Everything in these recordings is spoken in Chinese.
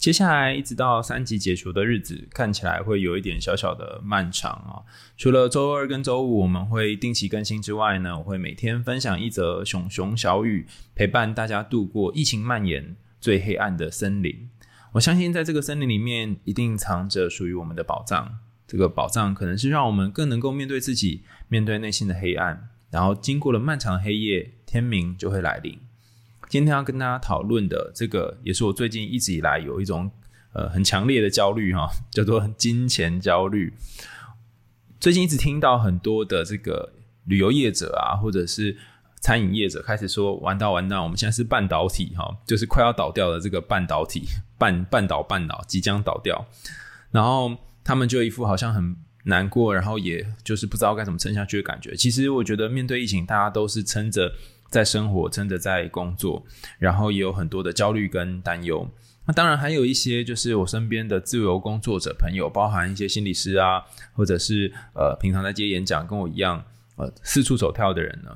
接下来一直到三级解除的日子，看起来会有一点小小的漫长啊。除了周二跟周五我们会定期更新之外呢，我会每天分享一则熊熊小语，陪伴大家度过疫情蔓延最黑暗的森林。我相信在这个森林里面，一定藏着属于我们的宝藏。这个宝藏可能是让我们更能够面对自己，面对内心的黑暗。然后经过了漫长黑夜，天明就会来临。今天要跟大家讨论的这个，也是我最近一直以来有一种呃很强烈的焦虑哈，叫做金钱焦虑。最近一直听到很多的这个旅游业者啊，或者是餐饮业者开始说完蛋完蛋，我们现在是半导体哈，就是快要倒掉的这个半导体 半半岛半岛即将倒掉，然后他们就一副好像很难过，然后也就是不知道该怎么撑下去的感觉。其实我觉得面对疫情，大家都是撑着。在生活，真的在工作，然后也有很多的焦虑跟担忧。那当然还有一些，就是我身边的自由工作者朋友，包含一些心理师啊，或者是呃平常在接演讲，跟我一样呃四处走跳的人呢。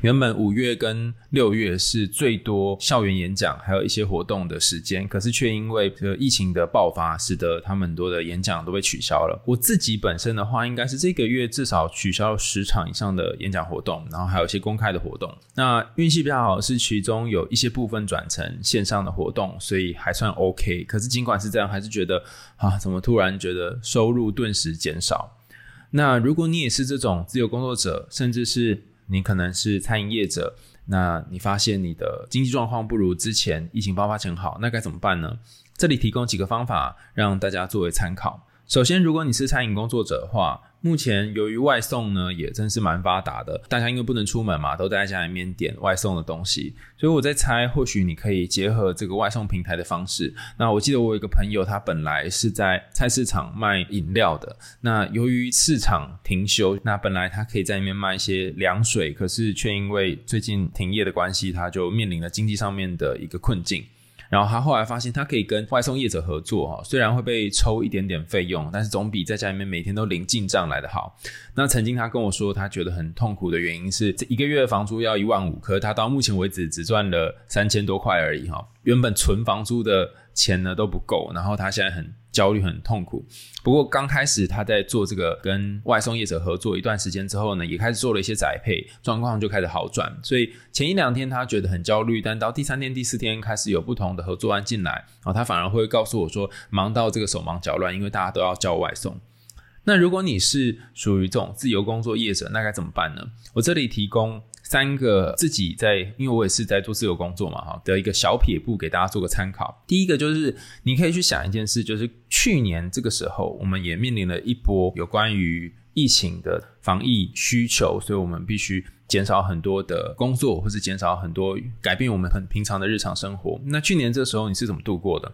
原本五月跟六月是最多校园演讲，还有一些活动的时间，可是却因为这疫情的爆发，使得他们很多的演讲都被取消了。我自己本身的话，应该是这个月至少取消了十场以上的演讲活动，然后还有一些公开的活动。那运气比较好是其中有一些部分转成线上的活动，所以还算 OK。可是尽管是这样，还是觉得啊，怎么突然觉得收入顿时减少？那如果你也是这种自由工作者，甚至是你可能是餐饮业者，那你发现你的经济状况不如之前疫情爆发前好，那该怎么办呢？这里提供几个方法让大家作为参考。首先，如果你是餐饮工作者的话，目前由于外送呢也真是蛮发达的，大家因为不能出门嘛，都在家里面点外送的东西，所以我在猜，或许你可以结合这个外送平台的方式。那我记得我有一个朋友，他本来是在菜市场卖饮料的，那由于市场停休，那本来他可以在里面卖一些凉水，可是却因为最近停业的关系，他就面临了经济上面的一个困境。然后他后来发现，他可以跟外送业者合作哈，虽然会被抽一点点费用，但是总比在家里面每天都零进账来的好。那曾经他跟我说，他觉得很痛苦的原因是，这一个月的房租要一万五，可他到目前为止只赚了三千多块而已哈，原本存房租的钱呢都不够，然后他现在很。焦虑很痛苦，不过刚开始他在做这个跟外送业者合作一段时间之后呢，也开始做了一些宅配，状况就开始好转。所以前一两天他觉得很焦虑，但到第三天、第四天开始有不同的合作案进来，然后他反而会告诉我说，忙到这个手忙脚乱，因为大家都要叫外送。那如果你是属于这种自由工作业者，那该怎么办呢？我这里提供。三个自己在，因为我也是在做自由工作嘛，哈，的一个小撇步给大家做个参考。第一个就是你可以去想一件事，就是去年这个时候，我们也面临了一波有关于疫情的防疫需求，所以我们必须。减少很多的工作，或是减少很多改变我们很平常的日常生活。那去年这时候你是怎么度过的？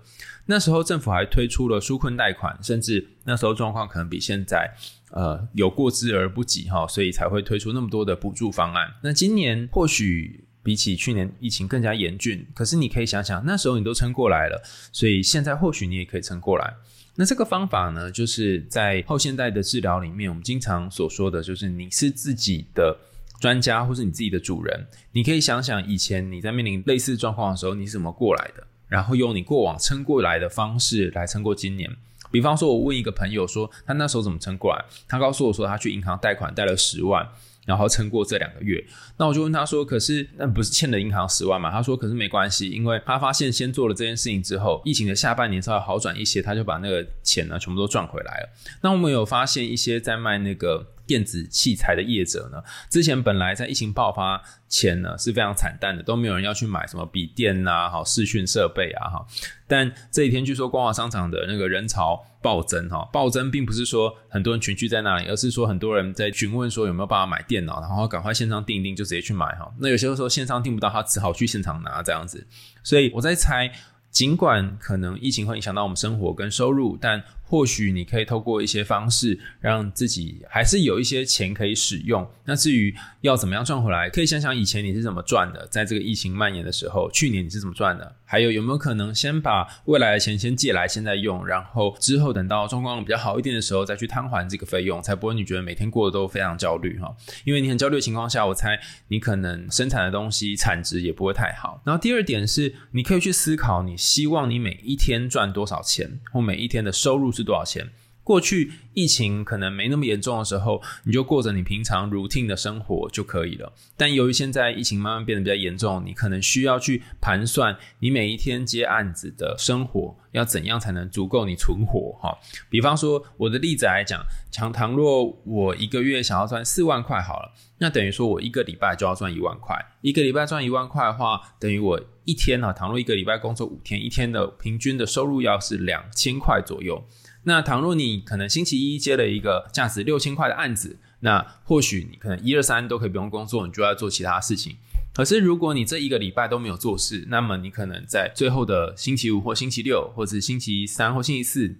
那时候政府还推出了纾困贷款，甚至那时候状况可能比现在呃有过之而不及哈，所以才会推出那么多的补助方案。那今年或许比起去年疫情更加严峻，可是你可以想想，那时候你都撑过来了，所以现在或许你也可以撑过来。那这个方法呢，就是在后现代的治疗里面，我们经常所说的就是你是自己的。专家或是你自己的主人，你可以想想以前你在面临类似状况的时候，你是怎么过来的，然后用你过往撑过来的方式来撑过今年。比方说，我问一个朋友说，他那时候怎么撑过来？他告诉我说，他去银行贷款贷了十万。然后撑过这两个月，那我就问他说：“可是那不是欠了银行十万嘛？”他说：“可是没关系，因为他发现先做了这件事情之后，疫情的下半年稍微好转一些，他就把那个钱呢全部都赚回来了。”那我们有发现一些在卖那个电子器材的业者呢，之前本来在疫情爆发前呢是非常惨淡的，都没有人要去买什么笔电呐、好视讯设备啊，哈。但这几天据说光华商场的那个人潮。暴增哈，暴增并不是说很多人群聚在那里，而是说很多人在询问说有没有办法买电脑，然后赶快线上订一订就直接去买哈。那有些时候线上订不到，他只好去现场拿这样子。所以我在猜，尽管可能疫情会影响到我们生活跟收入，但或许你可以透过一些方式，让自己还是有一些钱可以使用。那至于要怎么样赚回来，可以想想以前你是怎么赚的，在这个疫情蔓延的时候，去年你是怎么赚的？还有有没有可能先把未来的钱先借来，现在用，然后之后等到状况比较好一点的时候再去摊还这个费用，才不会你觉得每天过得都非常焦虑哈。因为你很焦虑的情况下，我猜你可能生产的东西产值也不会太好。然后第二点是，你可以去思考，你希望你每一天赚多少钱，或每一天的收入是多少钱。过去疫情可能没那么严重的时候，你就过着你平常 routine 的生活就可以了。但由于现在疫情慢慢变得比较严重，你可能需要去盘算你每一天接案子的生活要怎样才能足够你存活哈。比方说我的例子来讲，强倘若我一个月想要赚四万块好了，那等于说我一个礼拜就要赚一万块。一个礼拜赚一万块的话，等于我一天呢，倘若一个礼拜工作五天，一天的平均的收入要是两千块左右。那倘若你可能星期一接了一个价值六千块的案子，那或许你可能一二三都可以不用工作，你就要做其他事情。可是如果你这一个礼拜都没有做事，那么你可能在最后的星期五或星期六，或者是星期三或星期四，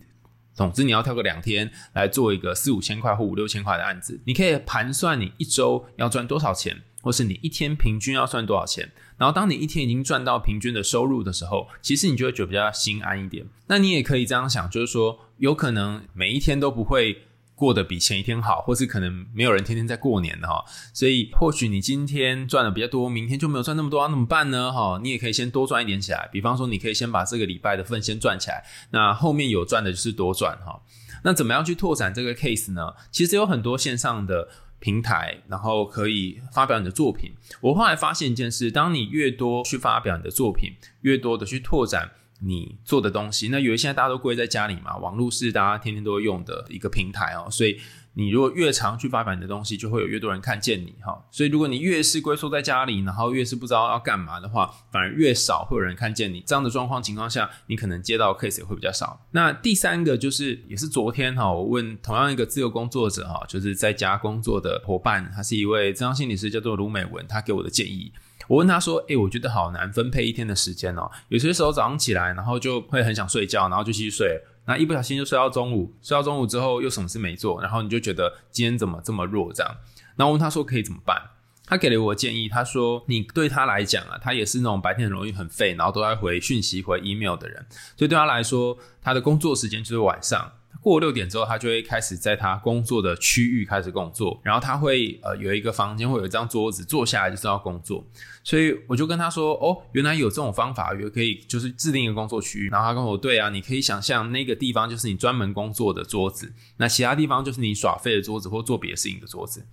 总之你要挑个两天来做一个四五千块或五六千块的案子。你可以盘算你一周要赚多少钱，或是你一天平均要赚多少钱。然后，当你一天已经赚到平均的收入的时候，其实你就会觉得比较心安一点。那你也可以这样想，就是说，有可能每一天都不会过得比前一天好，或是可能没有人天天在过年的哈。所以，或许你今天赚的比较多，明天就没有赚那么多，那怎么办呢？哈，你也可以先多赚一点起来。比方说，你可以先把这个礼拜的份先赚起来，那后面有赚的就是多赚哈。那怎么样去拓展这个 case 呢？其实有很多线上的。平台，然后可以发表你的作品。我后来发现一件事：，当你越多去发表你的作品，越多的去拓展你做的东西，那有一些大家都归在家里嘛，网络是大家天天都会用的一个平台哦，所以。你如果越常去发表你的东西，就会有越多人看见你哈。所以如果你越是龟缩在家里，然后越是不知道要干嘛的话，反而越少会有人看见你。这样的状况情况下，你可能接到 case 也会比较少。那第三个就是，也是昨天哈，我问同样一个自由工作者哈，就是在家工作的伙伴，他是一位智商心理师，叫做卢美文，他给我的建议。我问他说：“诶，我觉得好难分配一天的时间哦。有些时候早上起来，然后就会很想睡觉，然后就继续睡。”那一不小心就睡到中午，睡到中午之后又什么事没做，然后你就觉得今天怎么这么弱这样？然后问他说可以怎么办？他给了我建议，他说你对他来讲啊，他也是那种白天很容易很废，然后都在回讯息、回 email 的人，所以对他来说，他的工作时间就是晚上。过六点之后，他就会开始在他工作的区域开始工作，然后他会呃有一个房间，会有一张桌子，坐下来就是要工作。所以我就跟他说：“哦，原来有这种方法，也可以就是制定一个工作区域。”然后他跟我：“对啊，你可以想象那个地方就是你专门工作的桌子，那其他地方就是你耍废的桌子或做别的事情的桌子。”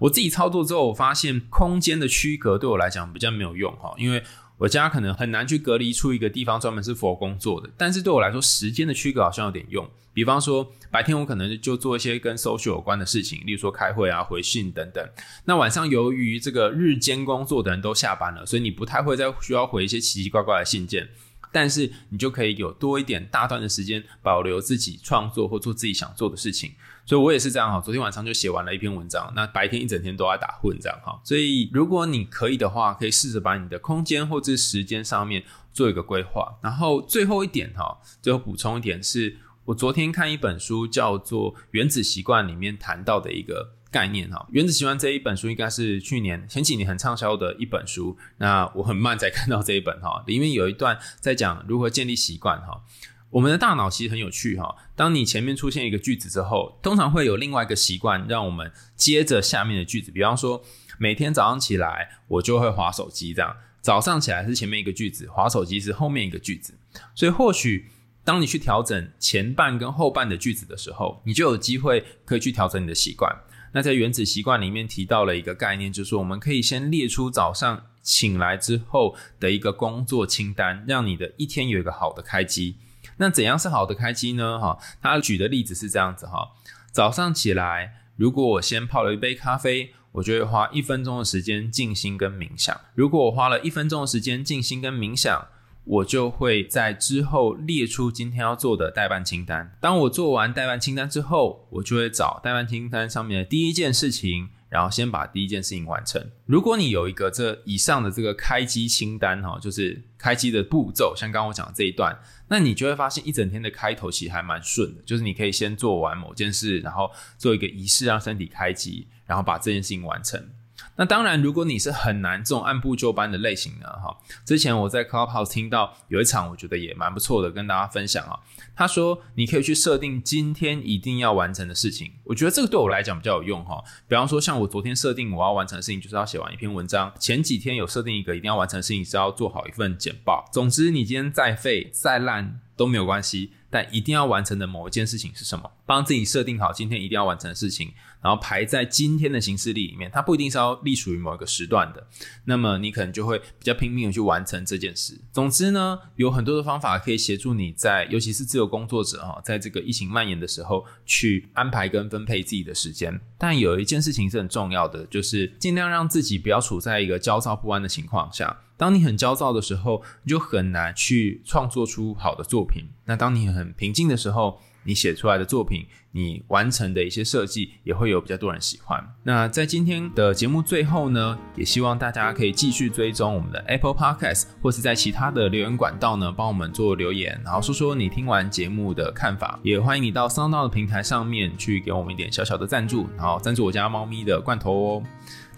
我自己操作之后，我发现空间的区隔对我来讲比较没有用哈，因为。我家可能很难去隔离出一个地方专门是佛工作的，但是对我来说，时间的区隔好像有点用。比方说，白天我可能就做一些跟 social 有关的事情，例如说开会啊、回信等等。那晚上由于这个日间工作的人都下班了，所以你不太会再需要回一些奇奇怪怪的信件。但是你就可以有多一点大段的时间保留自己创作或做自己想做的事情，所以我也是这样哈。昨天晚上就写完了一篇文章，那白天一整天都在打混这样哈。所以如果你可以的话，可以试着把你的空间或者时间上面做一个规划。然后最后一点哈，最后补充一点是，我昨天看一本书叫做《原子习惯》里面谈到的一个。概念哈，《原子习惯》这一本书应该是去年前几年很畅销的一本书。那我很慢才看到这一本哈，里面有一段在讲如何建立习惯哈。我们的大脑其实很有趣哈，当你前面出现一个句子之后，通常会有另外一个习惯让我们接着下面的句子。比方说，每天早上起来我就会划手机，这样早上起来是前面一个句子，划手机是后面一个句子。所以或许当你去调整前半跟后半的句子的时候，你就有机会可以去调整你的习惯。那在原子习惯里面提到了一个概念，就是我们可以先列出早上醒来之后的一个工作清单，让你的一天有一个好的开机。那怎样是好的开机呢？哈，他举的例子是这样子哈，早上起来，如果我先泡了一杯咖啡，我就会花一分钟的时间静心跟冥想。如果我花了一分钟的时间静心跟冥想。我就会在之后列出今天要做的代办清单。当我做完代办清单之后，我就会找代办清单上面的第一件事情，然后先把第一件事情完成。如果你有一个这以上的这个开机清单哈，就是开机的步骤，像刚刚我讲的这一段，那你就会发现一整天的开头其实还蛮顺的。就是你可以先做完某件事，然后做一个仪式让身体开机，然后把这件事情完成。那当然，如果你是很难这种按部就班的类型呢，哈，之前我在 Clubhouse 听到有一场，我觉得也蛮不错的，跟大家分享啊。他说你可以去设定今天一定要完成的事情，我觉得这个对我来讲比较有用哈。比方说，像我昨天设定我要完成的事情就是要写完一篇文章，前几天有设定一个一定要完成的事情是要做好一份简报。总之，你今天再废再烂都没有关系。但一定要完成的某一件事情是什么？帮自己设定好今天一定要完成的事情，然后排在今天的行事历里面。它不一定是要隶属于某一个时段的，那么你可能就会比较拼命的去完成这件事。总之呢，有很多的方法可以协助你在，尤其是自由工作者哈，在这个疫情蔓延的时候去安排跟分配自己的时间。但有一件事情是很重要的，就是尽量让自己不要处在一个焦躁不安的情况下。当你很焦躁的时候，你就很难去创作出好的作品。那当你很平静的时候，你写出来的作品，你完成的一些设计，也会有比较多人喜欢。那在今天的节目最后呢，也希望大家可以继续追踪我们的 Apple Podcast，或是在其他的留言管道呢，帮我们做留言，然后说说你听完节目的看法。也欢迎你到 Sound 的平台上面去给我们一点小小的赞助，然后赞助我家猫咪的罐头哦。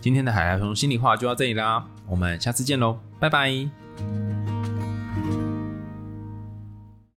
今天的海苔熊心里话就到这里啦，我们下次见喽，拜拜。